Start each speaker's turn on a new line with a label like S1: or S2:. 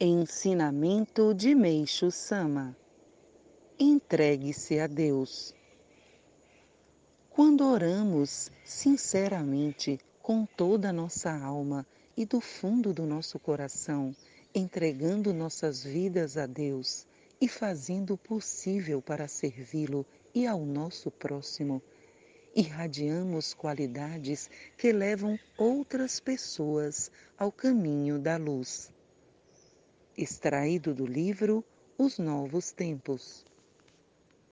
S1: Ensinamento de Meixo Sama Entregue-se a Deus. Quando oramos sinceramente, com toda a nossa alma e do fundo do nosso coração, entregando nossas vidas a Deus e fazendo o possível para servi-lo e ao nosso próximo, irradiamos qualidades que levam outras pessoas ao caminho da luz extraído do livro Os Novos Tempos.